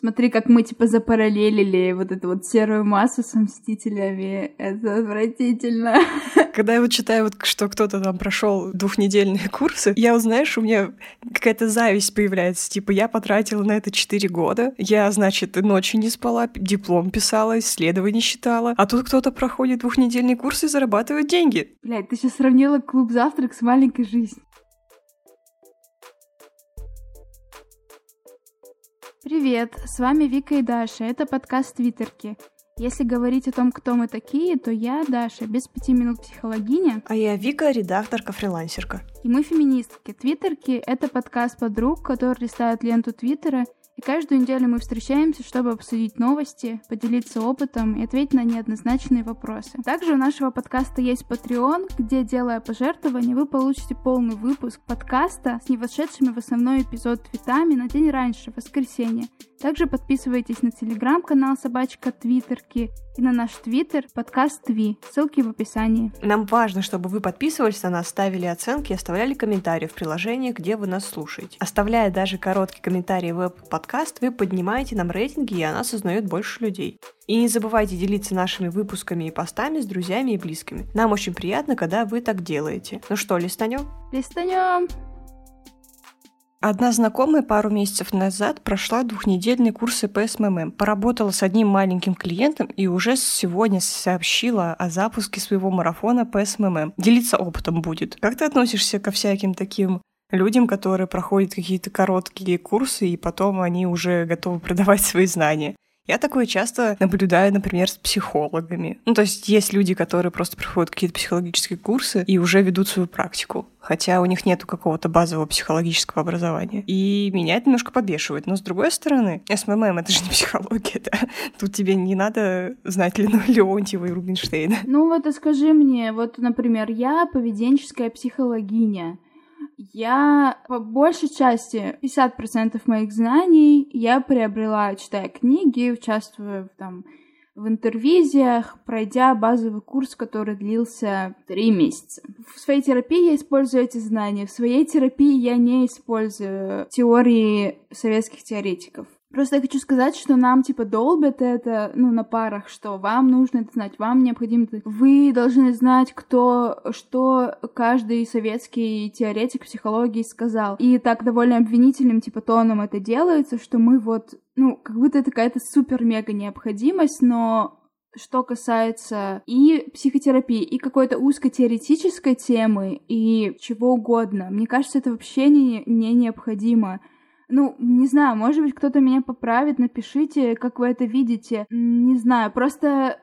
Смотри, как мы, типа, запараллелили вот эту вот серую массу с Мстителями. Это отвратительно. Когда я вот читаю, вот, что кто-то там прошел двухнедельные курсы, я вот, знаешь, у меня какая-то зависть появляется. Типа, я потратила на это 4 года. Я, значит, ночью не спала, диплом писала, исследования считала. А тут кто-то проходит двухнедельный курс и зарабатывает деньги. Блядь, ты сейчас сравнила клуб завтрак с маленькой жизнью. Привет, с вами Вика и Даша, это подкаст Твиттерки. Если говорить о том, кто мы такие, то я Даша, без пяти минут психологиня. А я Вика, редакторка-фрилансерка. И мы феминистки. Твиттерки — это подкаст подруг, которые листают ленту Твиттера и каждую неделю мы встречаемся, чтобы обсудить новости, поделиться опытом и ответить на неоднозначные вопросы. Также у нашего подкаста есть Patreon, где, делая пожертвования, вы получите полный выпуск подкаста с не вошедшими в основной эпизод твитами на день раньше, в воскресенье. Также подписывайтесь на телеграм-канал Собачка Твиттерки и на наш твиттер подкаст Тви. Ссылки в описании. Нам важно, чтобы вы подписывались на нас, ставили оценки и оставляли комментарии в приложении, где вы нас слушаете. Оставляя даже короткий комментарий в Apple Podcast, вы поднимаете нам рейтинги, и о нас узнает больше людей. И не забывайте делиться нашими выпусками и постами с друзьями и близкими. Нам очень приятно, когда вы так делаете. Ну что, листанем? Листанем! Одна знакомая пару месяцев назад прошла двухнедельные курсы по СММ, поработала с одним маленьким клиентом и уже сегодня сообщила о запуске своего марафона по СММ. Делиться опытом будет. Как ты относишься ко всяким таким людям, которые проходят какие-то короткие курсы, и потом они уже готовы продавать свои знания? Я такое часто наблюдаю, например, с психологами. Ну, то есть есть люди, которые просто проходят какие-то психологические курсы и уже ведут свою практику, хотя у них нету какого-то базового психологического образования. И меня это немножко подбешивает. Но с другой стороны, СММ — это же не психология, да? Тут тебе не надо знать Лену Леонтьева и Рубинштейна. Ну вот а скажи мне, вот, например, я поведенческая психологиня, я по большей части 50% моих знаний я приобрела, читая книги, участвуя в, там, в интервизиях, пройдя базовый курс, который длился три месяца. В своей терапии я использую эти знания, в своей терапии я не использую теории советских теоретиков. Просто я хочу сказать, что нам, типа, долбят это, ну, на парах, что вам нужно это знать, вам необходимо это... Вы должны знать, кто, что каждый советский теоретик психологии сказал. И так довольно обвинительным, типа, тоном это делается, что мы вот, ну, как будто это какая-то супер-мега необходимость, но что касается и психотерапии, и какой-то узкотеоретической темы, и чего угодно. Мне кажется, это вообще не, не необходимо. Ну, не знаю, может быть, кто-то меня поправит, напишите, как вы это видите. Не знаю, просто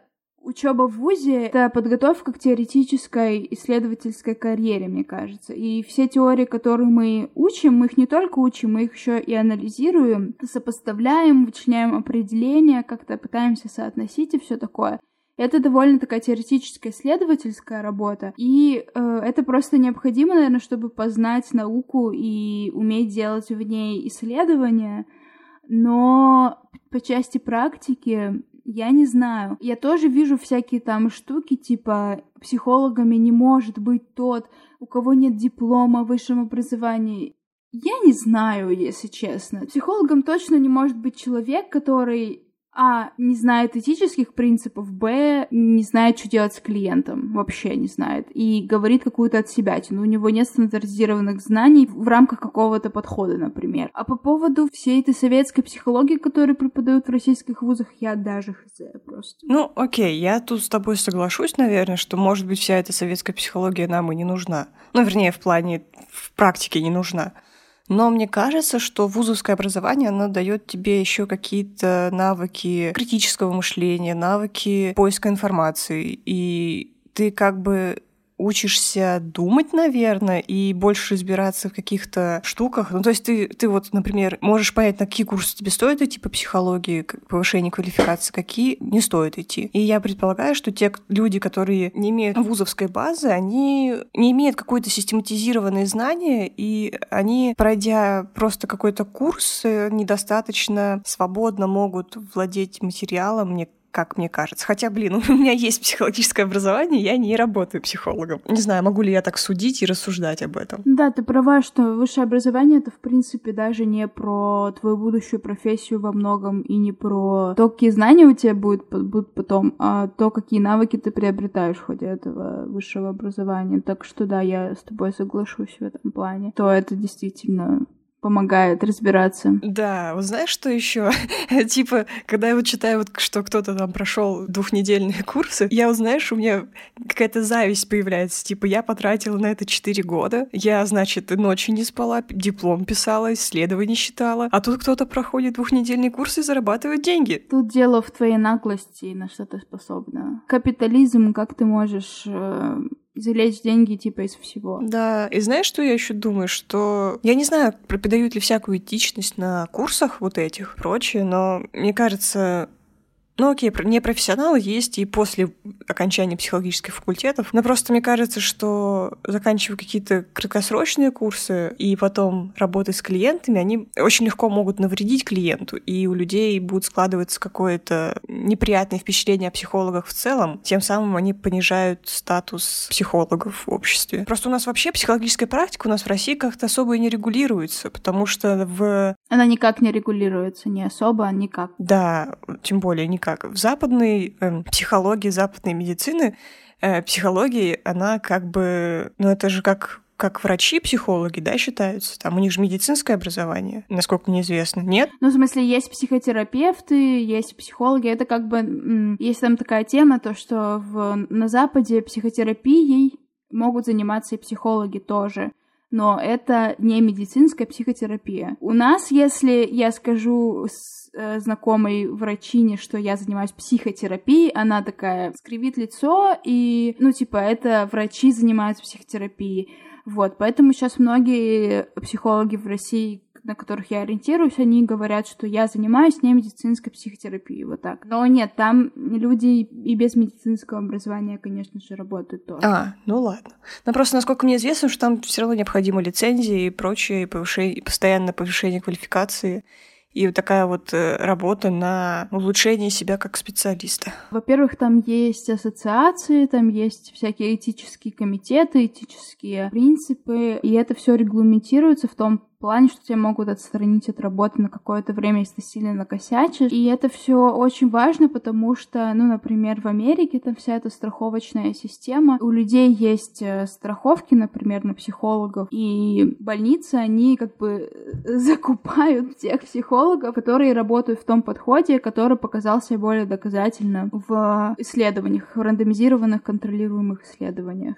учеба в ВУЗе — это подготовка к теоретической исследовательской карьере, мне кажется. И все теории, которые мы учим, мы их не только учим, мы их еще и анализируем, сопоставляем, вычленяем определения, как-то пытаемся соотносить и все такое. Это довольно такая теоретическая исследовательская работа, и э, это просто необходимо, наверное, чтобы познать науку и уметь делать в ней исследования. Но по части практики я не знаю. Я тоже вижу всякие там штуки, типа психологами не может быть тот, у кого нет диплома о высшем образовании. Я не знаю, если честно. Психологом точно не может быть человек, который а, не знает этических принципов, б, не знает, что делать с клиентом, вообще не знает, и говорит какую-то от себя, но у него нет стандартизированных знаний в рамках какого-то подхода, например. А по поводу всей этой советской психологии, которую преподают в российских вузах, я даже хз просто. Ну, окей, я тут с тобой соглашусь, наверное, что, может быть, вся эта советская психология нам и не нужна. Ну, вернее, в плане, в практике не нужна. Но мне кажется, что вузовское образование, оно дает тебе еще какие-то навыки критического мышления, навыки поиска информации. И ты как бы учишься думать, наверное, и больше разбираться в каких-то штуках. Ну, то есть ты, ты вот, например, можешь понять, на какие курсы тебе стоит идти по психологии, повышение квалификации, какие не стоит идти. И я предполагаю, что те люди, которые не имеют вузовской базы, они не имеют какой-то систематизированные знания, и они, пройдя просто какой-то курс, недостаточно свободно могут владеть материалом, мне как мне кажется. Хотя, блин, у меня есть психологическое образование, я не работаю психологом. Не знаю, могу ли я так судить и рассуждать об этом. Да, ты права, что высшее образование — это, в принципе, даже не про твою будущую профессию во многом и не про то, какие знания у тебя будут, будут потом, а то, какие навыки ты приобретаешь в ходе этого высшего образования. Так что да, я с тобой соглашусь в этом плане. То это действительно помогает разбираться. Да, вот знаешь, что еще? типа, когда я вот читаю, вот, что кто-то там прошел двухнедельные курсы, я вот, знаешь, у меня какая-то зависть появляется. Типа, я потратила на это 4 года, я, значит, ночью не спала, диплом писала, исследования читала, а тут кто-то проходит двухнедельный курс и зарабатывает деньги. Тут дело в твоей наглости, на что ты способна. Капитализм, как ты можешь э, залечь деньги типа из всего. Да, и знаешь, что я еще думаю, что я не знаю, преподают ли всякую этичность на курсах вот этих прочее, но мне кажется, ну окей, не профессионалы есть и после окончания психологических факультетов. Но просто мне кажется, что заканчивая какие-то краткосрочные курсы и потом работать с клиентами, они очень легко могут навредить клиенту, и у людей будет складываться какое-то неприятное впечатление о психологах в целом. Тем самым они понижают статус психологов в обществе. Просто у нас вообще психологическая практика у нас в России как-то особо и не регулируется, потому что в... Она никак не регулируется, не особо, а никак. Да, тем более никак как в западной э, психологии, западной медицины, э, психологии, она как бы, ну это же как как врачи-психологи, да, считаются? Там у них же медицинское образование, насколько мне известно, нет? Ну, в смысле, есть психотерапевты, есть психологи. Это как бы... Есть там такая тема, то, что в, на Западе психотерапией могут заниматься и психологи тоже но это не медицинская психотерапия. У нас, если я скажу знакомой врачине, что я занимаюсь психотерапией, она такая скривит лицо, и, ну, типа, это врачи занимаются психотерапией. Вот, поэтому сейчас многие психологи в России на которых я ориентируюсь, они говорят, что я занимаюсь не медицинской психотерапией, вот так. Но нет, там люди и без медицинского образования, конечно же, работают тоже. А, ну ладно. Но просто, насколько мне известно, что там все равно необходимы лицензии и прочее, и повышение, постоянное повышение квалификации и вот такая вот э, работа на улучшение себя как специалиста? Во-первых, там есть ассоциации, там есть всякие этические комитеты, этические принципы, и это все регламентируется в том плане, что тебя могут отстранить от работы на какое-то время, если ты сильно накосячишь. И это все очень важно, потому что, ну, например, в Америке там вся эта страховочная система. У людей есть э, страховки, например, на психологов, и больницы, они как бы э, закупают тех психологов, которые работают в том подходе, который показался более доказательным в исследованиях, в рандомизированных контролируемых исследованиях.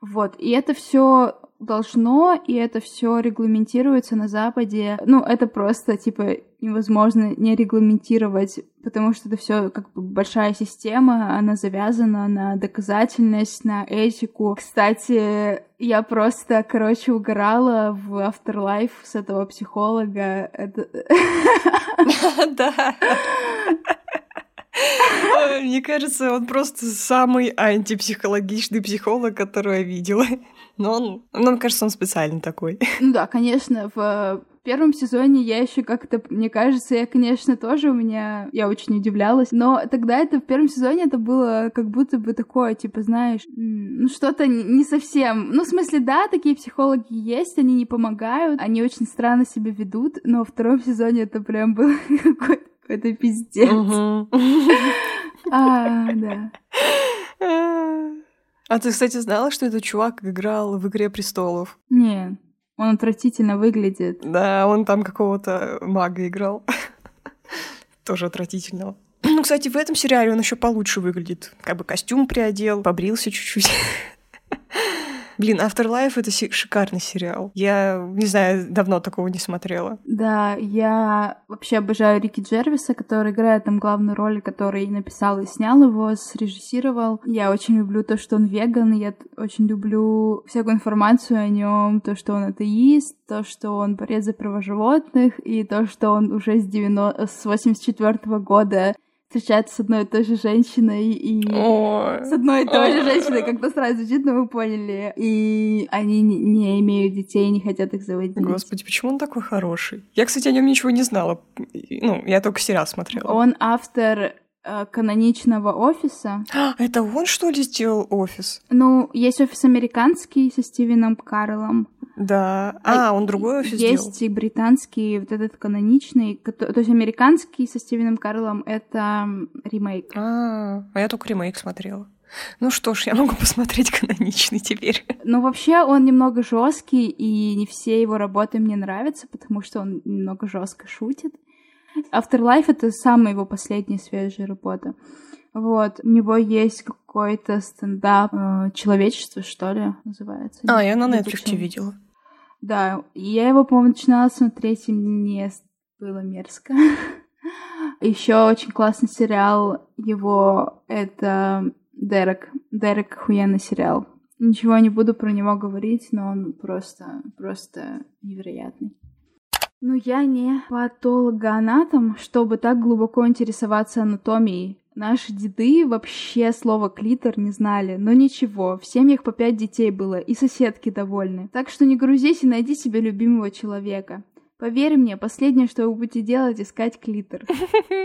Вот, и это все должно, и это все регламентируется на Западе. Ну, это просто, типа, невозможно не регламентировать, потому что это все как бы большая система, она завязана на доказательность, на этику. Кстати, я просто, короче, угорала в Afterlife с этого психолога. Да. Мне кажется, он просто самый антипсихологичный психолог, который я видела. Но он, ну, мне кажется, он специально такой. Ну да, конечно, в первом сезоне я еще как-то, мне кажется, я, конечно, тоже у меня, я очень удивлялась, но тогда это в первом сезоне это было как будто бы такое, типа, знаешь, ну что-то не совсем, ну в смысле, да, такие психологи есть, они не помогают, они очень странно себя ведут, но во втором сезоне это прям было какой-то это пиздец. А, да. А ты, кстати, знала, что этот чувак играл в «Игре престолов»? Не, он отвратительно выглядит. Да, он там какого-то мага играл. Тоже отвратительного. Ну, кстати, в этом сериале он еще получше выглядит. Как бы костюм приодел, побрился чуть-чуть. Блин, Afterlife — это шикарный сериал. Я, не знаю, давно такого не смотрела. Да, я вообще обожаю Рики Джервиса, который играет там главную роль, который написал и снял его, срежиссировал. Я очень люблю то, что он веган, я очень люблю всякую информацию о нем, то, что он атеист, то, что он борец за права животных, и то, что он уже с, 90... с 84 -го года встречается с одной и той же женщиной и Ой. с одной и той же женщиной, как-то сразу звучит, но вы поняли. И они не имеют детей, не хотят их заводить. Господи, почему он такой хороший? Я, кстати, о нем ничего не знала. Ну, я только сериал смотрела. Он автор э, каноничного офиса. А, это он, что ли, сделал офис? Ну, есть офис американский со Стивеном Карлом. Да. А, он другой офис Есть сделал? и британский, вот этот каноничный. То есть американский со Стивеном Карлом — это ремейк. А, а я только ремейк смотрела. Ну что ж, я могу посмотреть каноничный теперь. Но вообще он немного жесткий, и не все его работы мне нравятся, потому что он немного жестко шутит. Afterlife — это самая его последняя свежая работа. Вот, у него есть какой-то стендап э, «Человечество», что ли, называется. А, я на Netflix видела. Да, я его, по-моему, начинала смотреть, и мне было мерзко. Еще очень классный сериал его — это Дерек. Дерек — охуенный сериал. Ничего не буду про него говорить, но он просто, просто невероятный. Ну, я не патологоанатом, чтобы так глубоко интересоваться анатомией. Наши деды вообще слово клитор не знали, но ничего, в семьях по пять детей было, и соседки довольны. Так что не грузись и найди себе любимого человека. Поверь мне, последнее, что вы будете делать, искать клитор.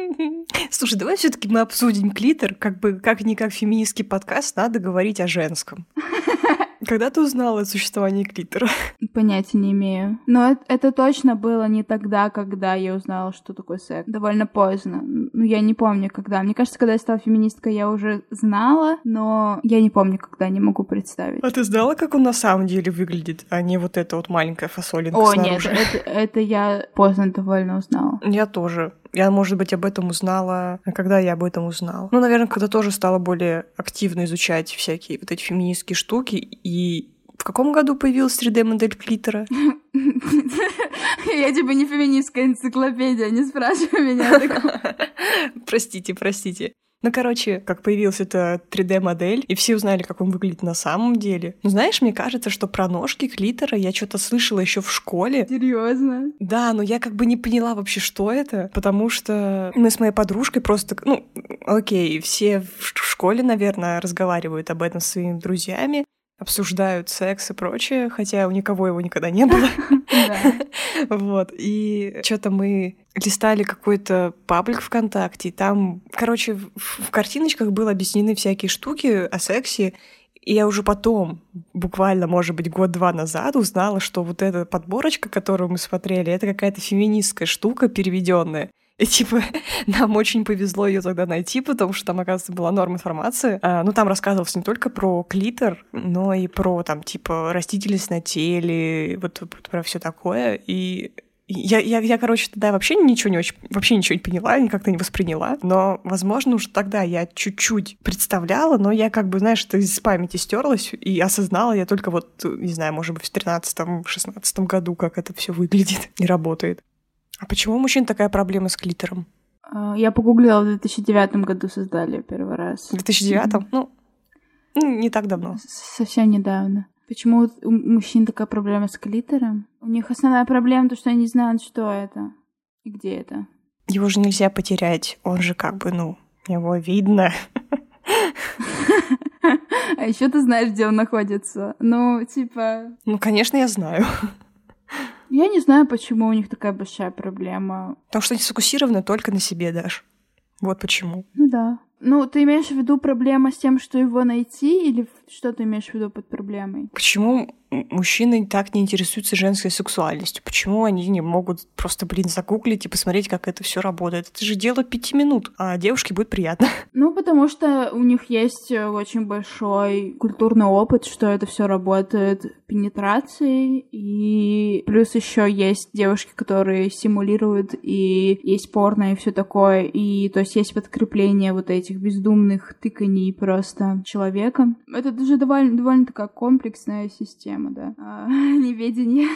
Слушай, давай все таки мы обсудим клитор, как бы как-никак феминистский подкаст, надо говорить о женском. Когда ты узнала о существовании клитора? Понятия не имею. Но это, это точно было не тогда, когда я узнала, что такое секс. Довольно поздно. Ну, я не помню, когда. Мне кажется, когда я стала феминисткой, я уже знала, но я не помню, когда, не могу представить. А ты знала, как он на самом деле выглядит, а не вот эта вот маленькая фасолинка О, нет, снаружи? это, это я поздно довольно узнала. Я тоже. Я, может быть, об этом узнала, а когда я об этом узнала. Ну, наверное, когда тоже стала более активно изучать всякие вот эти феминистские штуки. И в каком году появилась 3D-модель клитора? Я типа не феминистская энциклопедия, не спрашивай меня. Простите, простите. Ну, короче, как появилась эта 3D-модель, и все узнали, как он выглядит на самом деле. Ну, знаешь, мне кажется, что про ножки клитора я что-то слышала еще в школе. Серьезно? Да, но я как бы не поняла вообще, что это, потому что мы с моей подружкой просто, ну, окей, все в школе, наверное, разговаривают об этом с своими друзьями, обсуждают секс и прочее, хотя у никого его никогда не было. Вот. И что-то мы листали какой-то паблик ВКонтакте, и там, короче, в, в картиночках было объяснены всякие штуки о сексе, и я уже потом, буквально, может быть, год-два назад узнала, что вот эта подборочка, которую мы смотрели, это какая-то феминистская штука переведенная. И типа нам очень повезло ее тогда найти, потому что там, оказывается, была норм информации. А, ну, там рассказывалось не только про клитор, но и про там, типа, растительность на теле, вот, вот про все такое. И я, я, я, короче, тогда вообще ничего не очень, вообще ничего не поняла, никак-то не восприняла. Но, возможно, уже тогда я чуть-чуть представляла, но я как бы, знаешь, это из памяти стерлась и осознала я только вот, не знаю, может быть, в 13-16 году, как это все выглядит и работает. А почему у мужчин такая проблема с клитором? А, Я погуглила, в 2009 году создали первый раз. В 2009? Ну, ну, не так давно. Совсем недавно. Почему у мужчин такая проблема с клитором? У них основная проблема то, что они не знают, что это и где это. Его же нельзя потерять, он же как бы, ну, его видно. А еще ты знаешь, где он находится. Ну, типа, Ну, конечно, я знаю. я не знаю, почему у них такая большая проблема. Потому что они сфокусированы только на себе, Даш. Вот почему. Ну да. Ну, ты имеешь в виду проблема с тем, что его найти, или что ты имеешь в виду под проблемой? Почему мужчины так не интересуются женской сексуальностью? Почему они не могут просто, блин, загуглить и посмотреть, как это все работает? Это же дело пяти минут, а девушке будет приятно. Ну, потому что у них есть э, очень большой культурный опыт, что это все работает пенетрацией, и плюс еще есть девушки, которые симулируют, и есть порно и все такое, и то есть есть подкрепление вот этих бездумных тыканий просто человека. Это даже довольно, довольно такая комплексная система, да. А, неведение.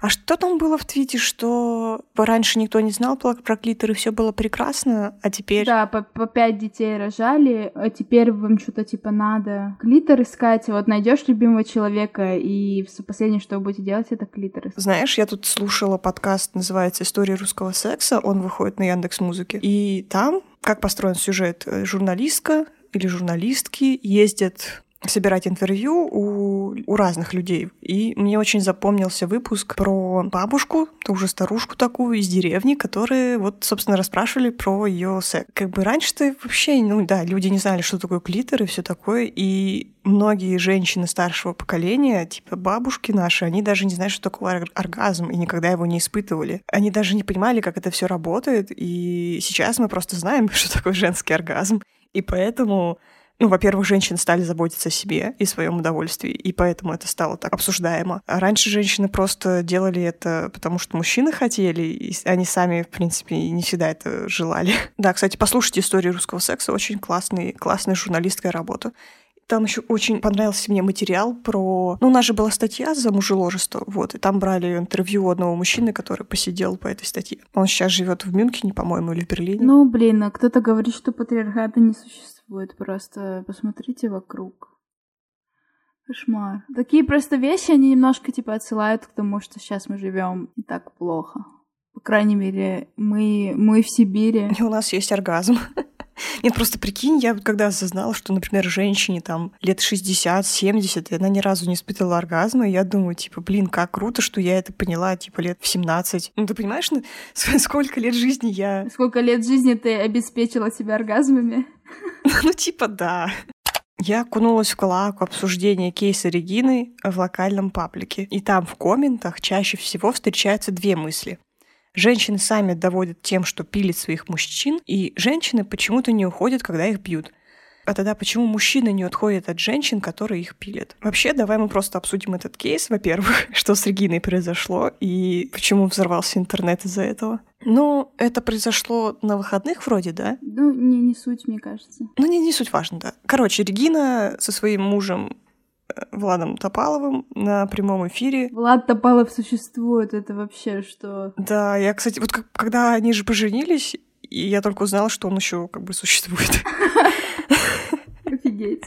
А что там было в твите, что раньше никто не знал про, клитор, и все было прекрасно, а теперь... Да, по, по пять детей рожали, а теперь вам что-то типа надо клитор искать, вот найдешь любимого человека, и последнее, что вы будете делать, это клитор. Знаешь, я тут слушала подкаст, называется «История русского секса», он выходит на Яндекс Музыке, и там, как построен сюжет, э, журналистка или журналистки ездят собирать интервью у, у разных людей. И мне очень запомнился выпуск про бабушку, ту же старушку такую из деревни, которые вот, собственно, расспрашивали про ее секс. Как бы раньше-то вообще, ну да, люди не знали, что такое клитор и все такое, и многие женщины старшего поколения, типа бабушки наши, они даже не знают, что такое оргазм, и никогда его не испытывали. Они даже не понимали, как это все работает, и сейчас мы просто знаем, что такое женский оргазм. И поэтому ну, во-первых, женщины стали заботиться о себе и своем удовольствии, и поэтому это стало так обсуждаемо. А раньше женщины просто делали это, потому что мужчины хотели, и они сами, в принципе, не всегда это желали. Да, кстати, послушайте историю русского секса, очень классный, классная журналистская работа. Там еще очень понравился мне материал про... Ну, у нас же была статья за мужеложество, вот, и там брали интервью одного мужчины, который посидел по этой статье. Он сейчас живет в Мюнхене, по-моему, или в Берлине. Ну, блин, а кто-то говорит, что патриархата не существует. Просто посмотрите вокруг. Кошмар. Такие просто вещи, они немножко, типа, отсылают к тому, что сейчас мы живем не так плохо. По крайней мере, мы, мы в Сибири. И у нас есть оргазм. Нет, просто прикинь, я когда осознала, что, например, женщине там лет 60-70, и она ни разу не испытывала оргазма, и я думаю, типа, блин, как круто, что я это поняла, типа, лет в 17. Ну, ты понимаешь, сколько лет жизни я... Сколько лет жизни ты обеспечила себя оргазмами? Ну, типа, да. Я окунулась в клаку обсуждения кейса Регины в локальном паблике. И там в комментах чаще всего встречаются две мысли. Женщины сами доводят тем, что пилят своих мужчин, и женщины почему-то не уходят, когда их бьют. А тогда почему мужчины не отходят от женщин, которые их пилят? Вообще, давай мы просто обсудим этот кейс, во-первых, что с Региной произошло и почему взорвался интернет из-за этого. Ну, это произошло на выходных вроде, да? Ну, не, не суть, мне кажется. Ну, не, не суть важно, да. Короче, Регина со своим мужем Владом Топаловым на прямом эфире. Влад Топалов существует, это вообще что? Да, я, кстати, вот как, когда они же поженились, и я только узнала, что он еще как бы существует. Офигеть.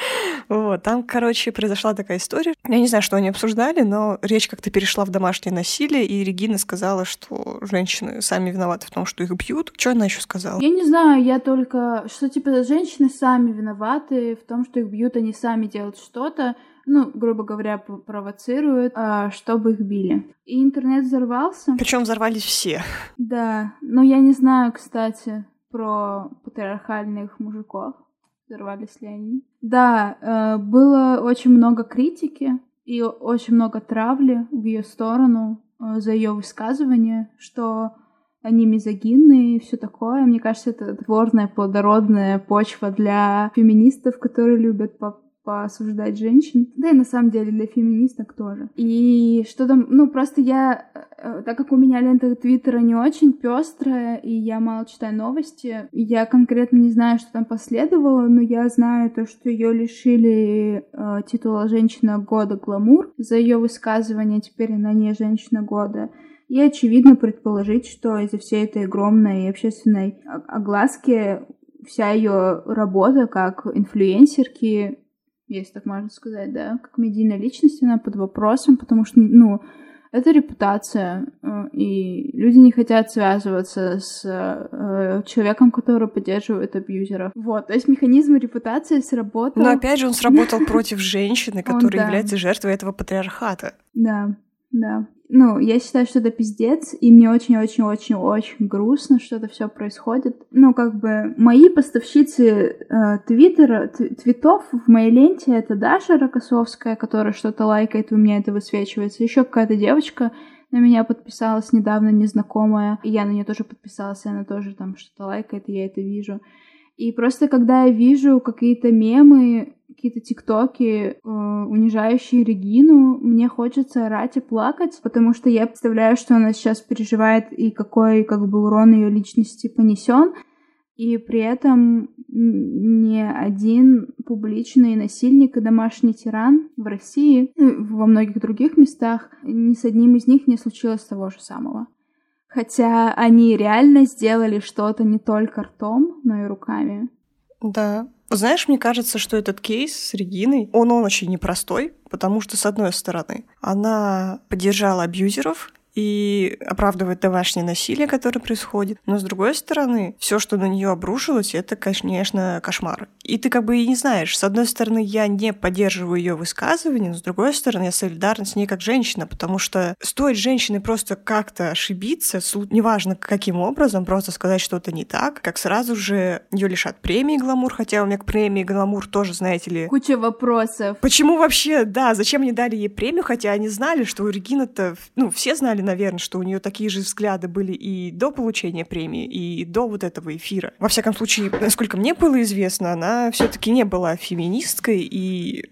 Вот, там, короче, произошла такая история. Я не знаю, что они обсуждали, но речь как-то перешла в домашнее насилие, и Регина сказала, что женщины сами виноваты в том, что их бьют. Что она еще сказала? Я не знаю, я только, что типа женщины сами виноваты в том, что их бьют, они сами делают что-то, ну, грубо говоря, провоцируют, а, чтобы их били. И интернет взорвался. Причем взорвались все. Да, но я не знаю, кстати, про патриархальных мужиков взорвались ли они. Да, э, было очень много критики и очень много травли в ее сторону э, за ее высказывание, что они мизогинные и все такое. Мне кажется, это творная, плодородная почва для феминистов, которые любят поосуждать женщин, да и на самом деле для феминисток тоже. И что там, ну просто я, так как у меня лента Твиттера не очень пестрая, и я мало читаю новости, я конкретно не знаю, что там последовало, но я знаю то, что ее лишили э, титула «Женщина года гламур» за ее высказывание, теперь она не «Женщина года». И очевидно предположить, что из-за всей этой огромной общественной огласки вся ее работа как инфлюенсерки если так можно сказать, да, как медийная личность, она под вопросом, потому что, ну, это репутация, э, и люди не хотят связываться с э, человеком, который поддерживает абьюзеров. Вот, то есть механизм репутации сработал. Но опять же он сработал против женщины, которая является жертвой этого патриархата. Да, да. Ну, я считаю, что это пиздец, и мне очень-очень-очень-очень грустно, что это все происходит. Ну, как бы, мои поставщицы э, твиттера, твитов в моей ленте это Даша Рокоссовская, которая что-то лайкает, у меня это высвечивается. Еще какая-то девочка на меня подписалась недавно, незнакомая, и я на нее тоже подписалась, и она тоже там что-то лайкает, и я это вижу. И просто когда я вижу какие-то мемы, какие-то тиктоки, э, унижающие Регину, мне хочется орать и плакать, потому что я представляю, что она сейчас переживает и какой как бы урон ее личности понесен. И при этом ни один публичный насильник и домашний тиран в России, ну, во многих других местах, ни с одним из них не случилось того же самого. Хотя они реально сделали что-то не только ртом, но и руками. Да. Знаешь, мне кажется, что этот кейс с Региной, он, он очень непростой, потому что, с одной стороны, она поддержала абьюзеров и оправдывает домашнее насилие, которое происходит. Но с другой стороны, все, что на нее обрушилось, это, конечно, кошмар. И ты как бы и не знаешь. С одной стороны, я не поддерживаю ее высказывания, но с другой стороны, я солидарна с ней как женщина, потому что стоит женщине просто как-то ошибиться, неважно каким образом, просто сказать что-то не так, как сразу же ее лишат премии «Гламур», хотя у меня к премии «Гламур» тоже, знаете ли... Куча вопросов. Почему вообще, да, зачем они дали ей премию, хотя они знали, что у Регины-то, ну, все знали, наверное, что у нее такие же взгляды были и до получения премии, и до вот этого эфира. Во всяком случае, насколько мне было известно, она все-таки не была феминисткой и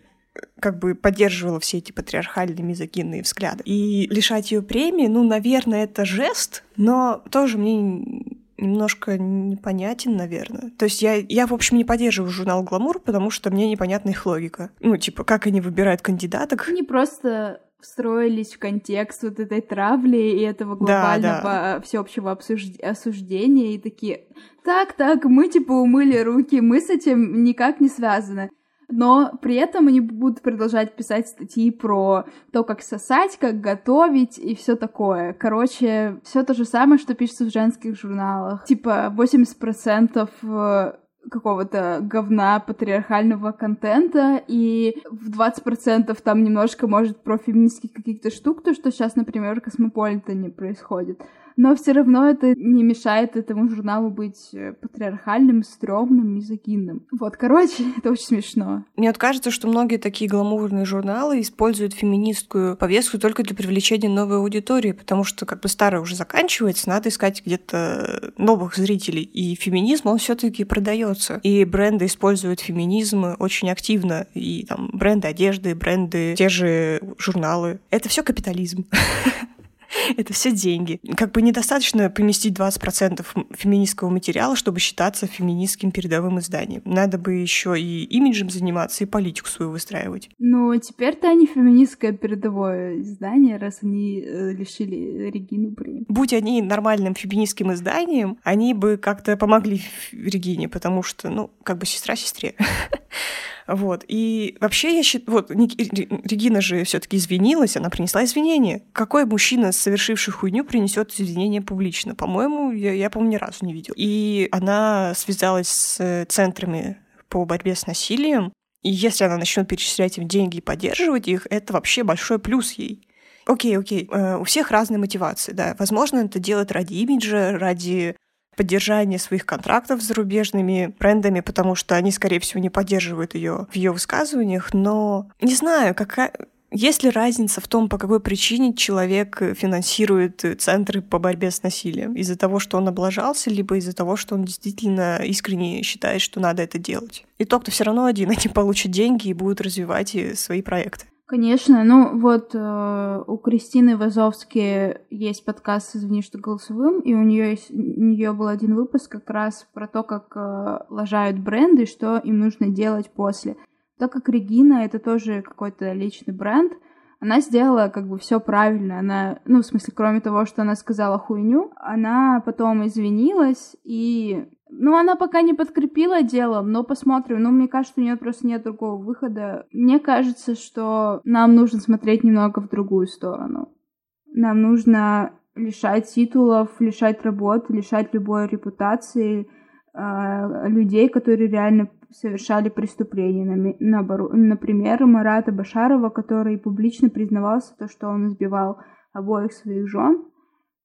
как бы поддерживала все эти патриархальные мизогинные взгляды. И лишать ее премии, ну, наверное, это жест, но тоже мне немножко непонятен, наверное. То есть я, я, в общем, не поддерживаю журнал «Гламур», потому что мне непонятна их логика. Ну, типа, как они выбирают кандидаток. Они просто встроились в контекст вот этой травли и этого глобального да, да. всеобщего обсужд... осуждения и такие, так, так, мы типа умыли руки, мы с этим никак не связаны. Но при этом они будут продолжать писать статьи про то, как сосать, как готовить и все такое. Короче, все то же самое, что пишется в женских журналах. Типа 80% какого-то говна патриархального контента, и в 20% там немножко, может, про феминистских каких-то штук, то, что сейчас, например, в Космополитене происходит но все равно это не мешает этому журналу быть э, патриархальным, стрёмным, мизогинным. Вот, короче, это очень смешно. Мне вот кажется, что многие такие гламурные журналы используют феминистскую повестку только для привлечения новой аудитории, потому что как бы старая уже заканчивается, надо искать где-то новых зрителей. И феминизм, он все таки продается. И бренды используют феминизм очень активно. И там бренды одежды, бренды, те же журналы. Это все капитализм. Это все деньги. Как бы недостаточно поместить 20% феминистского материала, чтобы считаться феминистским передовым изданием. Надо бы еще и имиджем заниматься, и политику свою выстраивать. Ну, теперь-то они феминистское передовое издание, раз они э, лишили Регину премии. Будь они нормальным феминистским изданием, они бы как-то помогли Регине, потому что, ну, как бы сестра сестре. Вот. И вообще я считаю... Вот, Регина же все таки извинилась, она принесла извинения. Какой мужчина, совершивший хуйню, принесет извинения публично? По-моему, я, я по-моему, ни разу не видел. И она связалась с центрами по борьбе с насилием, и если она начнет перечислять им деньги и поддерживать их, это вообще большой плюс ей. Окей, окей, э, у всех разные мотивации, да. Возможно, это делать ради имиджа, ради поддержание своих контрактов с зарубежными брендами, потому что они, скорее всего, не поддерживают ее в ее высказываниях. Но не знаю, какая есть ли разница в том, по какой причине человек финансирует центры по борьбе с насилием? Из-за того, что он облажался, либо из-за того, что он действительно искренне считает, что надо это делать? Итог-то все равно один. Они получат деньги и будут развивать свои проекты. Конечно, ну вот э, у Кристины Вазовски есть подкаст «Извини, что голосовым», и у нее есть, у нее был один выпуск как раз про то, как э, лажают бренды, что им нужно делать после. Так как Регина это тоже какой-то личный бренд, она сделала как бы все правильно. Она, ну, в смысле, кроме того, что она сказала хуйню, она потом извинилась и ну, она пока не подкрепила делом, но посмотрим. Ну, мне кажется, у нее просто нет другого выхода. Мне кажется, что нам нужно смотреть немного в другую сторону. Нам нужно лишать титулов, лишать работы, лишать любой репутации э, людей, которые реально совершали преступления. Например, Марата Башарова, который публично признавался, то, что он избивал обоих своих жен,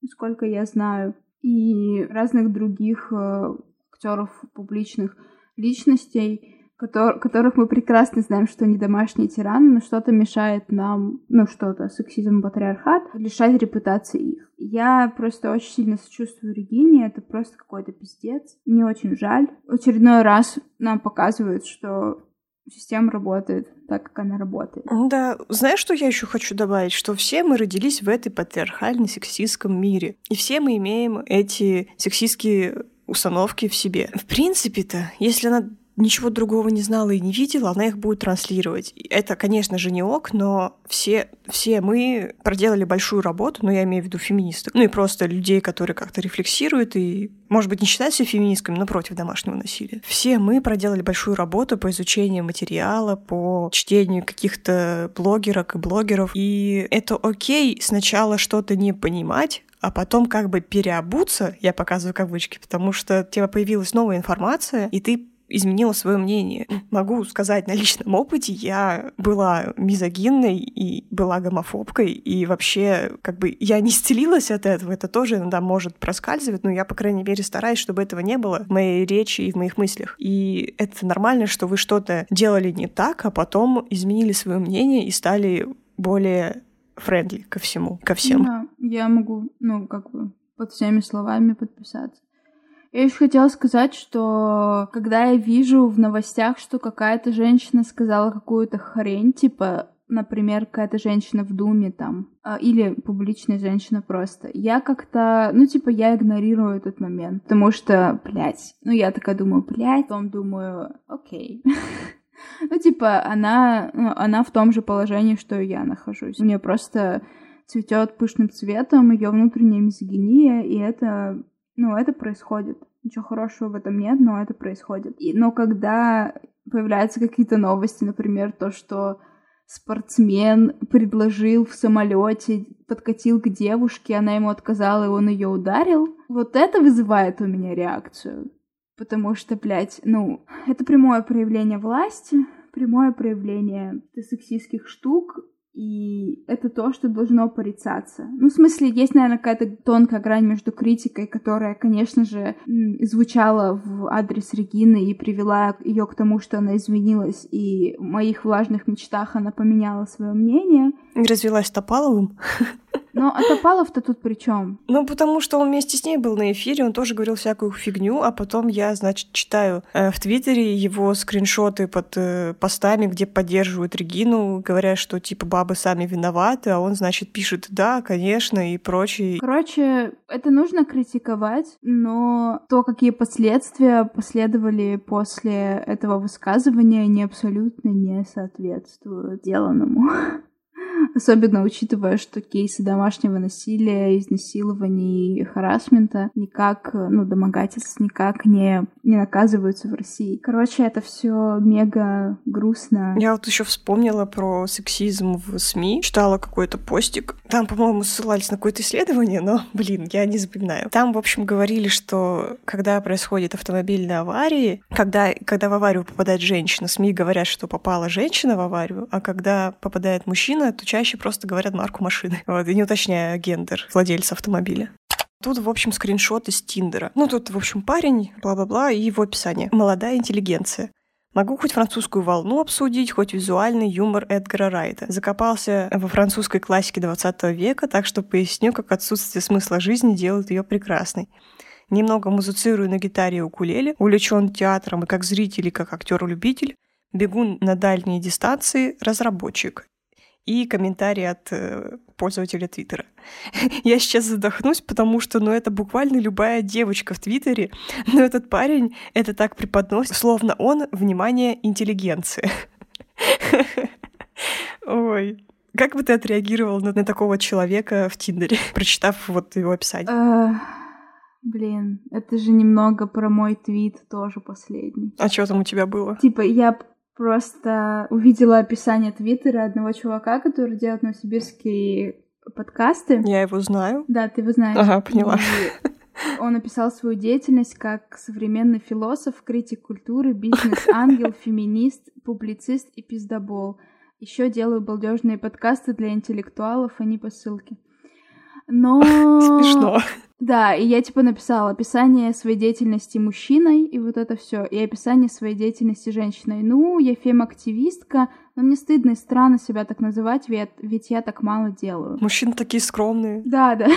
сколько я знаю, и разных других э, актеров, публичных личностей, котор- которых мы прекрасно знаем, что они домашние тираны, но что-то мешает нам, ну что-то, сексизм, патриархат, лишать репутации их. Я просто очень сильно сочувствую Регине, это просто какой-то пиздец. Мне очень жаль. Очередной раз нам показывают, что система работает так, как она работает. Да, знаешь, что я еще хочу добавить? Что все мы родились в этой патриархально-сексистском мире. И все мы имеем эти сексистские установки в себе. В принципе-то, если она ничего другого не знала и не видела, она их будет транслировать. Это, конечно же, не ок, но все, все мы проделали большую работу, но я имею в виду феминисток, ну и просто людей, которые как-то рефлексируют и, может быть, не считают себя феминистками, но против домашнего насилия. Все мы проделали большую работу по изучению материала, по чтению каких-то блогерок и блогеров, и это окей сначала что-то не понимать, а потом как бы переобуться, я показываю кавычки, потому что у тебя появилась новая информация, и ты изменила свое мнение. Могу сказать на личном опыте, я была мизогинной и была гомофобкой, и вообще, как бы, я не исцелилась от этого, это тоже иногда может проскальзывать, но я, по крайней мере, стараюсь, чтобы этого не было в моей речи и в моих мыслях. И это нормально, что вы что-то делали не так, а потом изменили свое мнение и стали более френдли ко всему, ко всем. Да, я могу, ну, как бы под всеми словами подписаться. Я еще хотела сказать, что когда я вижу в новостях, что какая-то женщина сказала какую-то хрень, типа, например, какая-то женщина в Думе там, а, или публичная женщина просто, я как-то, ну, типа, я игнорирую этот момент, потому что, блядь, ну, я такая думаю, блядь, потом думаю, окей. Ну, типа, она, ну, она в том же положении, что и я нахожусь. У нее просто цветет пышным цветом ее внутренняя мизогиния, и это, ну, это происходит. Ничего хорошего в этом нет, но это происходит. И, но когда появляются какие-то новости, например, то, что спортсмен предложил в самолете, подкатил к девушке, она ему отказала, и он ее ударил. Вот это вызывает у меня реакцию. Потому что, блядь, ну, это прямое проявление власти, прямое проявление сексистских штук, и это то, что должно порицаться. Ну, в смысле, есть, наверное, какая-то тонкая грань между критикой, которая, конечно же, звучала в адрес Регины и привела ее к тому, что она изменилась, и в моих влажных мечтах она поменяла свое мнение. Развелась Топаловым. Но а Топалов-то тут при чем? Ну, потому что он вместе с ней был на эфире, он тоже говорил всякую фигню, а потом я, значит, читаю э, в Твиттере его скриншоты под э, постами, где поддерживают Регину, говоря, что типа бабы сами виноваты, а он, значит, пишет «да, конечно» и прочее. Короче, это нужно критиковать, но то, какие последствия последовали после этого высказывания, не абсолютно не соответствуют деланному. Особенно учитывая, что кейсы домашнего насилия, изнасилований и харасмента никак, ну, домогательств никак не, не наказываются в России. Короче, это все мега грустно. Я вот еще вспомнила про сексизм в СМИ, читала какой-то постик. Там, по-моему, ссылались на какое-то исследование, но, блин, я не запоминаю. Там, в общем, говорили, что когда происходит автомобильная авария, когда, когда в аварию попадает женщина, СМИ говорят, что попала женщина в аварию, а когда попадает мужчина, то чаще просто говорят марку машины, вот, и не уточняя гендер владельца автомобиля. Тут, в общем, скриншот из Тиндера. Ну, тут, в общем, парень, бла-бла-бла, и его описание. Молодая интеллигенция. Могу хоть французскую волну обсудить, хоть визуальный юмор Эдгара Райта. Закопался во французской классике 20 века, так что поясню, как отсутствие смысла жизни делает ее прекрасной. Немного музицирую на гитаре и укулеле, увлечен театром и как зритель, и как актер-любитель, бегун на дальние дистанции, разработчик и комментарий от э, пользователя Твиттера. Я сейчас задохнусь, потому что, ну, это буквально любая девочка в Твиттере, но этот парень это так преподносит, словно он, внимание, интеллигенция. Ой, как бы ты отреагировал на, на такого человека в Тиндере, прочитав вот его описание? Uh, блин, это же немного про мой твит тоже последний. А что там у тебя было? Типа, я просто увидела описание Твиттера одного чувака, который делает новосибирские подкасты. Я его знаю. Да, ты его знаешь. Ага, поняла. И он описал свою деятельность как современный философ, критик культуры, бизнес-ангел, феминист, публицист и пиздобол. Еще делаю балдежные подкасты для интеллектуалов, а не посылки. Но... Смешно. Да, и я типа написала описание своей деятельности мужчиной, и вот это все, и описание своей деятельности женщиной. Ну, я фем-активистка, но мне стыдно и странно себя так называть, ведь, ведь я так мало делаю. Мужчины такие скромные. Да, да.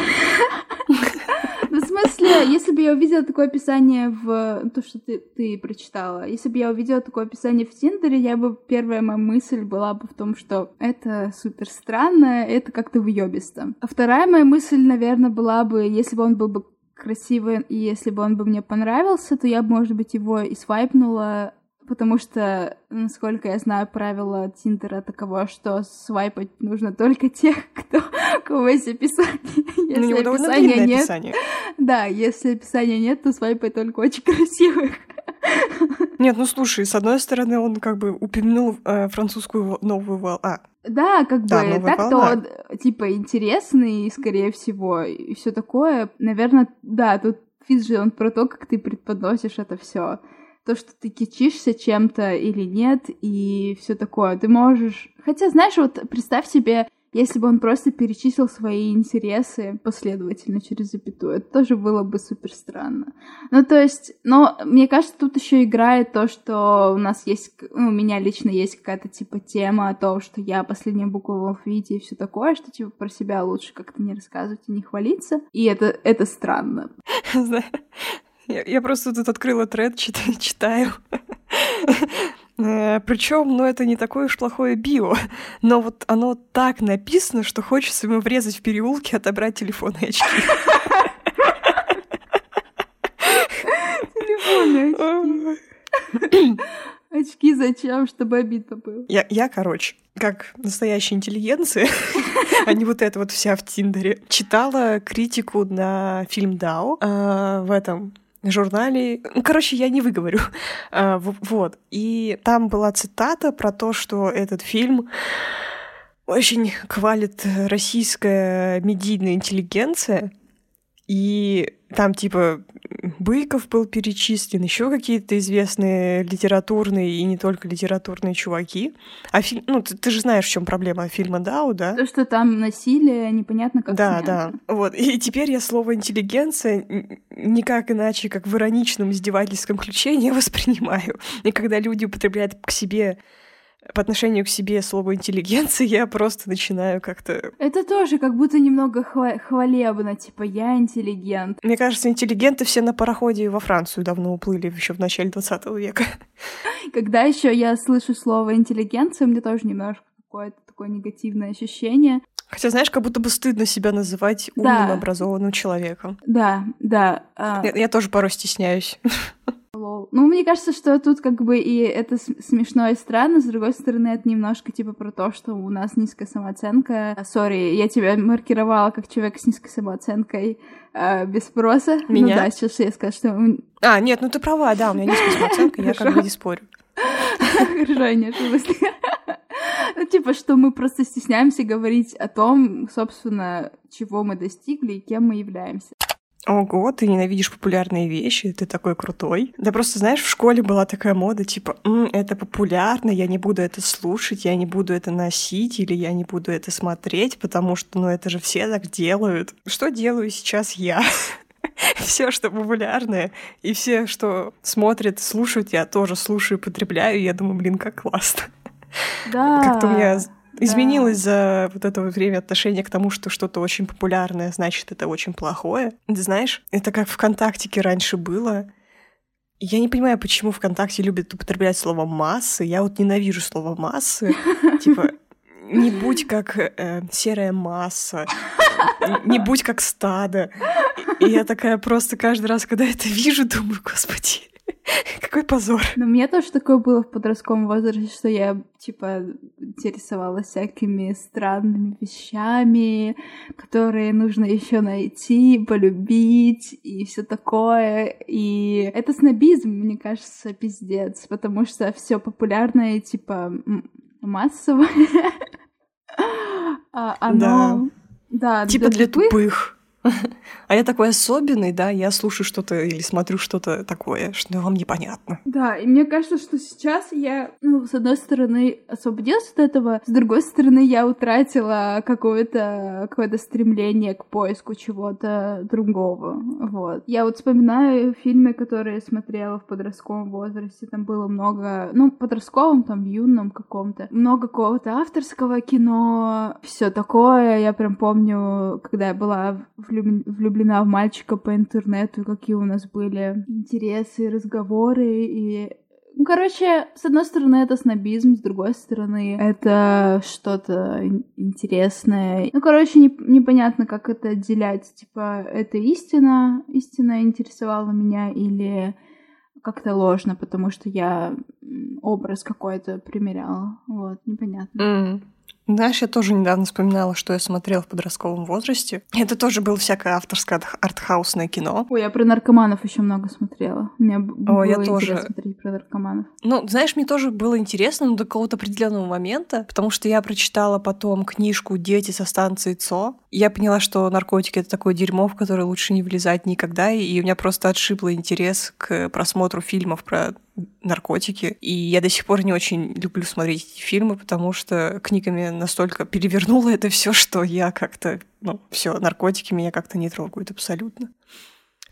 Ну, смысле, если бы я увидела такое описание в... То, что ты, ты прочитала. Если бы я увидела такое описание в Тиндере, я бы... Первая моя мысль была бы в том, что это супер странно, это как-то выебисто. А вторая моя мысль, наверное, была бы, если бы он был бы красивый, и если бы он бы мне понравился, то я бы, может быть, его и свайпнула потому что, насколько я знаю, правило Тиндера таково, что свайпать нужно только тех, кто, кого есть описание. Если У него описания нет, описание. Да, если описания нет, то свайпай только очень красивых. Нет, ну слушай, с одной стороны, он как бы упомянул э, французскую новую волну. А, да, как да, бы так-то он типа интересный, скорее всего, и все такое. Наверное, да, тут физ же он про то, как ты преподносишь это все то, что ты кичишься чем-то или нет, и все такое. Ты можешь... Хотя, знаешь, вот представь себе, если бы он просто перечислил свои интересы последовательно через запятую, это тоже было бы супер странно. Ну, то есть, но мне кажется, тут еще играет то, что у нас есть, ну, у меня лично есть какая-то типа тема о том, что я последняя буква в алфавите и все такое, что типа про себя лучше как-то не рассказывать и не хвалиться. И это, это странно. Я, я просто тут открыла тред, читаю. читаю. Э, Причем, ну, это не такое уж плохое био, но вот оно так написано, что хочется ему врезать в переулке, отобрать телефон и очки. Телефон очки. Очки зачем, чтобы обидно было? Я, я, короче, как настоящая интеллигенция, а не вот это вот вся в Тиндере, читала критику на фильм Дао э, в этом журнале. Ну, короче, я не выговорю. А, вот. И там была цитата про то, что этот фильм очень хвалит российская медийная интеллигенция, и там типа Быков был перечислен, еще какие-то известные литературные и не только литературные чуваки. А фильм, ну ты, ты же знаешь, в чем проблема фильма Дау, да? То, что там насилие, непонятно как. Да, снято. да. Вот. И теперь я слово интеллигенция никак иначе, как в ироничном издевательском ключе не воспринимаю. И когда люди употребляют к себе по отношению к себе слово интеллигенция, я просто начинаю как-то... Это тоже как будто немного хва- хвалебно, типа я интеллигент. Мне кажется, интеллигенты все на пароходе во Францию давно уплыли еще в начале 20 века. Когда еще я слышу слово интеллигенция, мне тоже немножко какое-то такое негативное ощущение. Хотя, знаешь, как будто бы стыдно себя называть умным, да. образованным человеком. Да, да. А... Я, я тоже порой стесняюсь. Lol. Ну, мне кажется, что тут как бы и это смешно и странно, с другой стороны, это немножко типа про то, что у нас низкая самооценка. Sorry, я тебя маркировала как человек с низкой самооценкой э, без спроса. Ну Меня? Ну да, сейчас я скажу, что... А, нет, ну ты права, да, у меня низкая самооценка, я как бы не спорю. Хорошо, я не ошиблась. Ну, типа, что мы просто стесняемся говорить о том, собственно, чего мы достигли и кем мы являемся. Ого, ты ненавидишь популярные вещи, ты такой крутой. Да просто, знаешь, в школе была такая мода, типа, М, это популярно, я не буду это слушать, я не буду это носить, или я не буду это смотреть, потому что, ну, это же все так делают. Что делаю сейчас я? все, что популярное, и все, что смотрят, слушают, я тоже слушаю, потребляю, я думаю, блин, как классно. Да. Как-то у меня изменилось за вот это время отношение к тому, что что-то очень популярное, значит, это очень плохое. Ты знаешь, это как ВКонтактике раньше было. Я не понимаю, почему ВКонтакте любят употреблять слово «массы». Я вот ненавижу слово «массы». Типа, не будь как э, серая масса, не будь как стадо. И я такая просто каждый раз, когда это вижу, думаю, господи, Какой позор. Но у меня тоже такое было в подростковом возрасте, что я, типа, интересовалась всякими странными вещами, которые нужно еще найти, полюбить и все такое. И это снобизм, мне кажется, пиздец, потому что все популярное, типа, массовое, а оно... Да, типа для тупых. А я такой особенный, да, я слушаю что-то или смотрю что-то такое, что вам непонятно. Да, и мне кажется, что сейчас я, ну, с одной стороны, освободилась от этого, с другой стороны, я утратила какое-то какое стремление к поиску чего-то другого, вот. Я вот вспоминаю фильмы, которые смотрела в подростковом возрасте, там было много, ну, подростковом, там, юном каком-то, много какого-то авторского кино, все такое, я прям помню, когда я была в влюблена в мальчика по интернету, какие у нас были интересы, разговоры и ну, короче, с одной стороны, это снобизм, с другой стороны, это что-то интересное. Ну, короче, не, непонятно, как это отделять. Типа, это истина, истина интересовала меня, или как-то ложно, потому что я образ какой-то примеряла. Вот, непонятно. Mm. Знаешь, я тоже недавно вспоминала, что я смотрела в подростковом возрасте. Это тоже было всякое авторское артхаусное кино. Ой, я про наркоманов еще много смотрела. Мне было О, я тоже. смотреть про наркоманов. Ну, знаешь, мне тоже было интересно, но до какого-то определенного момента, потому что я прочитала потом книжку «Дети со станции ЦО». Я поняла, что наркотики — это такое дерьмо, в которое лучше не влезать никогда, и у меня просто отшибло интерес к просмотру фильмов про наркотики. И я до сих пор не очень люблю смотреть эти фильмы, потому что книгами настолько перевернуло это все, что я как-то, ну, все, наркотики меня как-то не трогают абсолютно.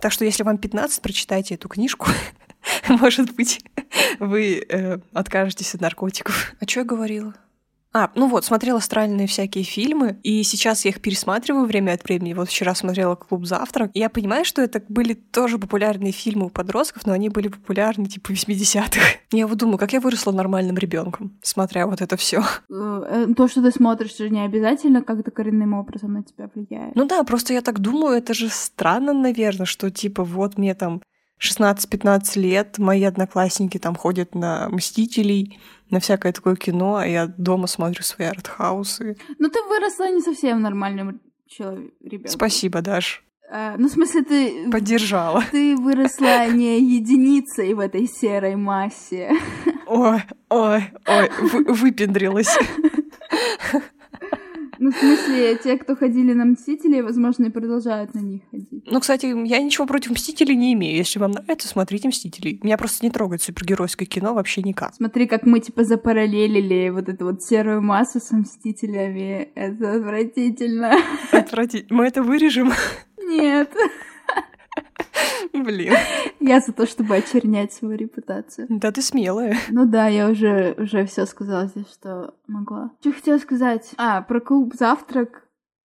Так что если вам 15, прочитайте эту книжку. Может быть, вы э, откажетесь от наркотиков. А что я говорила? А, ну вот, смотрела странные всякие фильмы, и сейчас я их пересматриваю время от времени. Вот вчера смотрела «Клуб завтрак», и я понимаю, что это были тоже популярные фильмы у подростков, но они были популярны типа 80-х. Я вот думаю, как я выросла нормальным ребенком, смотря вот это все. Э, то, что ты смотришь, же не обязательно как-то коренным образом на тебя влияет. Ну да, просто я так думаю, это же странно, наверное, что типа вот мне там 16-15 лет, мои одноклассники там ходят на «Мстителей», на всякое такое кино, а я дома смотрю свои артхаусы. Ну, ты выросла не совсем нормальным человеком, ребенком. Спасибо, Даш. А, ну, в смысле, ты... Поддержала. Ты выросла не единицей в этой серой массе. Ой, ой, ой, вы, выпендрилась. Ну, в смысле, те, кто ходили на Мстителей, возможно, и продолжают на них ходить. Ну, кстати, я ничего против Мстителей не имею. Если вам нравится, смотрите Мстителей. Меня просто не трогает супергеройское кино вообще никак. Смотри, как мы, типа, запараллелили вот эту вот серую массу со Мстителями. Это отвратительно. Отвратительно. Мы это вырежем? Нет. Блин. Я за то, чтобы очернять свою репутацию. Да, ты смелая. Ну да, я уже, уже все сказала здесь, что могла. Что хотела сказать? А, про клуб «Завтрак».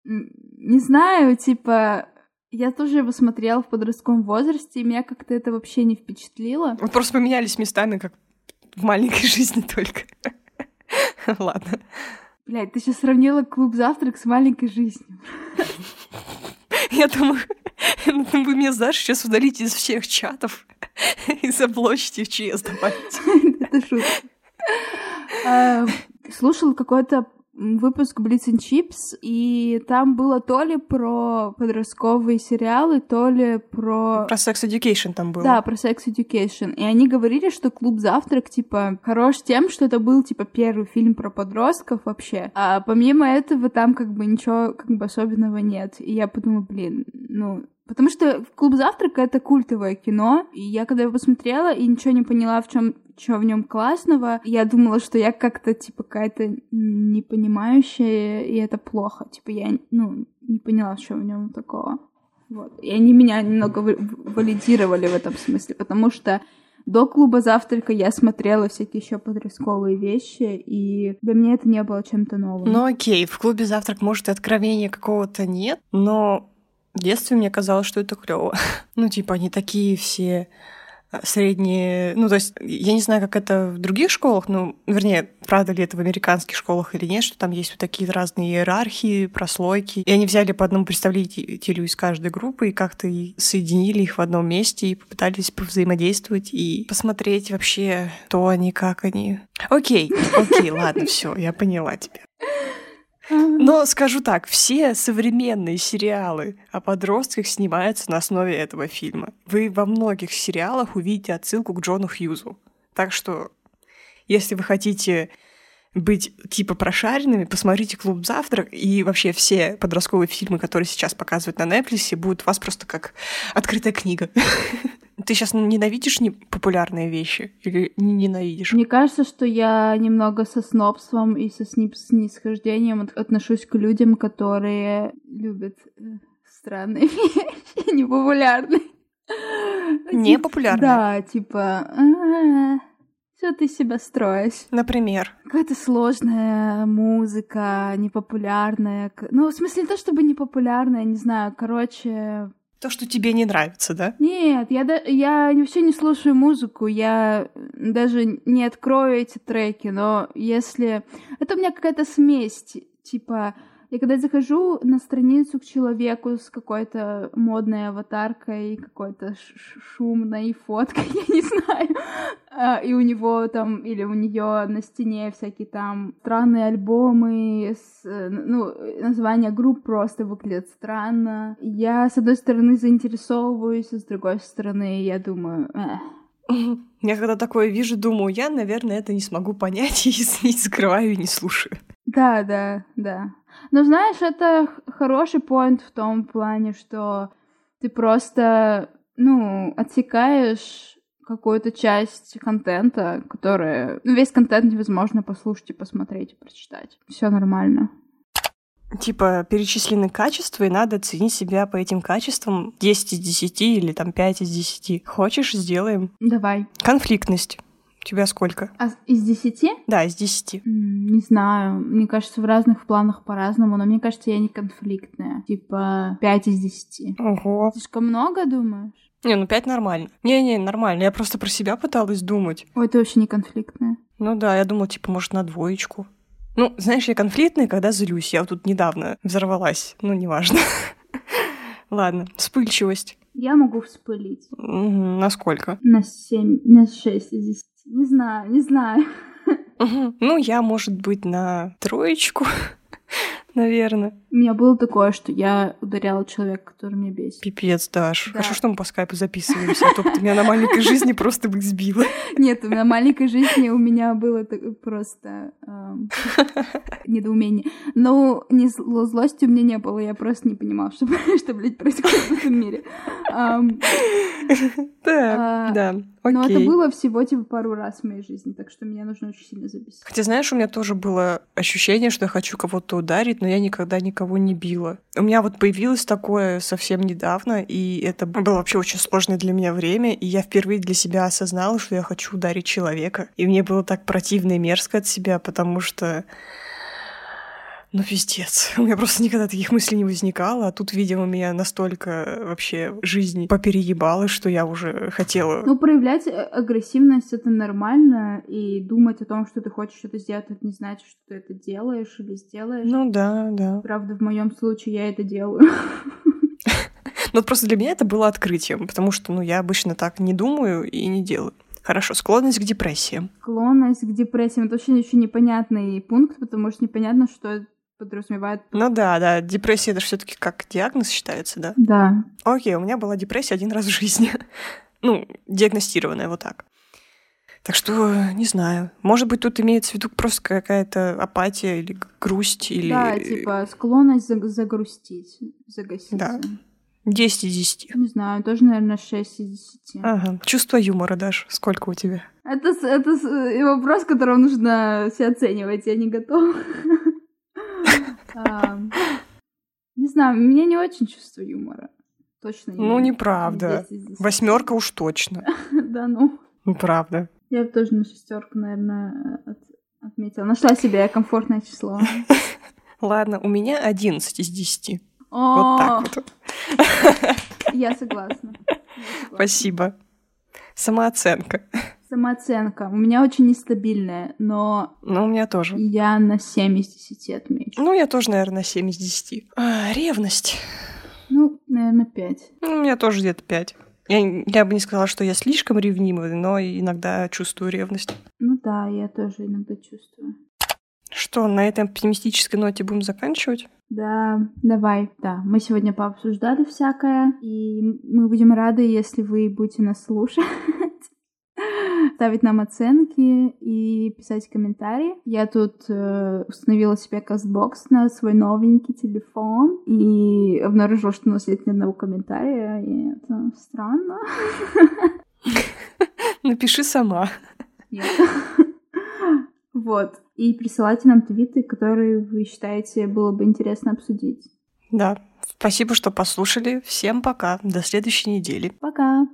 Не знаю, типа, я тоже его смотрела в подростковом возрасте, и меня как-то это вообще не впечатлило. Мы просто поменялись местами, как в маленькой жизни только. Ладно. Блядь, ты сейчас сравнила клуб «Завтрак» с маленькой жизнью. Я думаю, вы меня, знаешь, сейчас удалите из всех чатов и заблочите в ЧС добавите. Это шутка. А, слушал какой-то выпуск Blitz and Chips, и там было то ли про подростковые сериалы, то ли про... Про Sex Education там было. Да, про Sex Education. И они говорили, что «Клуб завтрак», типа, хорош тем, что это был, типа, первый фильм про подростков вообще. А помимо этого там, как бы, ничего, как бы, особенного нет. И я подумала, блин, ну, Потому что «Клуб завтрака» — это культовое кино, и я когда его посмотрела и ничего не поняла, в чем что в нем классного, я думала, что я как-то, типа, какая-то непонимающая, и это плохо. Типа, я, ну, не поняла, что в нем такого. Вот. И они меня немного валидировали в этом смысле, потому что до клуба завтрака я смотрела всякие еще подростковые вещи, и для меня это не было чем-то новым. Ну окей, в клубе завтрак, может, и откровения какого-то нет, но в детстве мне казалось, что это клево. ну, типа, они такие все а, средние... Ну, то есть, я не знаю, как это в других школах, ну, вернее, правда ли это в американских школах или нет, что там есть вот такие разные иерархии, прослойки. И они взяли по одному представителю из каждой группы и как-то соединили их в одном месте и попытались повзаимодействовать и посмотреть вообще, кто они, как они. Окей, окей, ладно, все, я поняла тебя. Но скажу так, все современные сериалы о подростках снимаются на основе этого фильма. Вы во многих сериалах увидите отсылку к Джону Хьюзу. Так что, если вы хотите быть типа прошаренными, посмотрите «Клуб завтрак» и вообще все подростковые фильмы, которые сейчас показывают на Netflix, будут у вас просто как открытая книга. Ты сейчас ненавидишь популярные вещи или не ненавидишь? Мне кажется, что я немного со снобством и со снисхождением отношусь к людям, которые любят э, странные вещи, непопулярные. Непопулярные? Да, типа... «А, что ты себя строишь? Например? Какая-то сложная музыка, непопулярная. Ну, в смысле, не то чтобы непопулярная, не знаю, короче, то, что тебе не нравится, да? Нет, я, я вообще не слушаю музыку, я даже не открою эти треки, но если... Это у меня какая-то смесь, типа... Я когда захожу на страницу к человеку с какой-то модной аватаркой, какой-то шумной фоткой, я не знаю, А, и у него там, или у нее на стене всякие там странные альбомы, с, э, ну, название групп просто выглядят странно. Я, с одной стороны, заинтересовываюсь, а с другой стороны, я думаю, эх. Я когда такое вижу, думаю, я, наверное, это не смогу понять, и не закрываю и не слушаю. Да, да, да. Но знаешь, это хороший поинт в том плане, что ты просто, ну, отсекаешь какую-то часть контента, которая... Ну, весь контент невозможно послушать и посмотреть, и прочитать. Все нормально. Типа перечислены качества, и надо оценить себя по этим качествам 10 из 10 или там 5 из 10. Хочешь, сделаем? Давай. Конфликтность. Тебя сколько? А из десяти? Да, из десяти. Не знаю. Мне кажется, в разных планах по-разному, но мне кажется, я не конфликтная. Типа пять из десяти. Ого. Слишком много, думаешь? Не, ну пять нормально. Не-не, нормально. Я просто про себя пыталась думать. Ой, ты вообще не конфликтная. Ну да, я думала, типа, может, на двоечку. Ну, знаешь, я конфликтная, когда злюсь. Я вот тут недавно взорвалась. Ну, неважно. Ладно, вспыльчивость. Я могу вспылить. Угу. На сколько? На семь, на шесть из десяти. Не знаю, не знаю. Угу. Ну, я, может быть, на троечку, наверное. У меня было такое, что я ударяла человека, который меня бесит. Пипец, Даш. Да. Хорошо, что мы по скайпу записываемся, а то ты меня на маленькой жизни просто бы сбила. Нет, на маленькой жизни у меня было просто эм, недоумение. Но не злости у меня не было, я просто не понимала, что, что блядь, происходит в этом мире. Да, да. Но это было всего типа пару раз в моей жизни, так что меня нужно очень сильно записать. Хотя, знаешь, у меня тоже было ощущение, что я хочу кого-то ударить, но я никогда никого не била. У меня вот появилось такое совсем недавно, и это было вообще очень сложное для меня время, и я впервые для себя осознала, что я хочу ударить человека. И мне было так противно и мерзко от себя, потому что ну, пиздец. У меня просто никогда таких мыслей не возникало, а тут, видимо, меня настолько вообще жизнь попереебала, что я уже хотела... Ну, проявлять э, агрессивность — это нормально, и думать о том, что ты хочешь что-то сделать, это не значит, что ты это делаешь или сделаешь. Ну да, да. Правда, в моем случае я это делаю. Ну, просто для меня это было открытием, потому что, ну, я обычно так не думаю и не делаю. Хорошо, склонность к депрессии. Склонность к депрессии. Это очень очень непонятный пункт, потому что непонятно, что подразумевает... Ну да, да, депрессия это все таки как диагноз считается, да? Да. Окей, у меня была депрессия один раз в жизни. ну, диагностированная вот так. Так что, не знаю. Может быть, тут имеется в виду просто какая-то апатия или грусть, или... Да, типа склонность загрустить, загасить. Да. 10 из 10. Не знаю, тоже, наверное, 6 из 10. Ага. Чувство юмора, Даш, сколько у тебя? Это, это вопрос, которого нужно все оценивать, я не готова. Не знаю, у меня не очень чувство юмора. Точно не. Ну, неправда. Восьмерка уж точно. Да ну. Ну, правда. Я тоже на шестерку, наверное, отметила. Нашла себе комфортное число. Ладно, у меня 11 из 10. Вот так вот. Я согласна. Спасибо. Самооценка. Самооценка. У меня очень нестабильная, но... Ну, у меня тоже. Я на 7 из 10 отмечу. Ну, я тоже, наверное, на 7 из 10. А, ревность. Ну, наверное, 5. Ну, у меня тоже где-то 5. Я, я бы не сказала, что я слишком ревнивая, но иногда чувствую ревность. Ну да, я тоже иногда чувствую. Что, на этой оптимистической ноте будем заканчивать? Да, давай. Да, мы сегодня пообсуждали всякое, и мы будем рады, если вы будете нас слушать ставить нам оценки и писать комментарии. Я тут э, установила себе кастбокс на свой новенький телефон и обнаружила, что у нас нет ни одного комментария, и это странно. Напиши сама. Вот. И присылайте нам твиты, которые вы считаете было бы интересно обсудить. Да. Спасибо, что послушали. Всем пока. До следующей недели. Пока.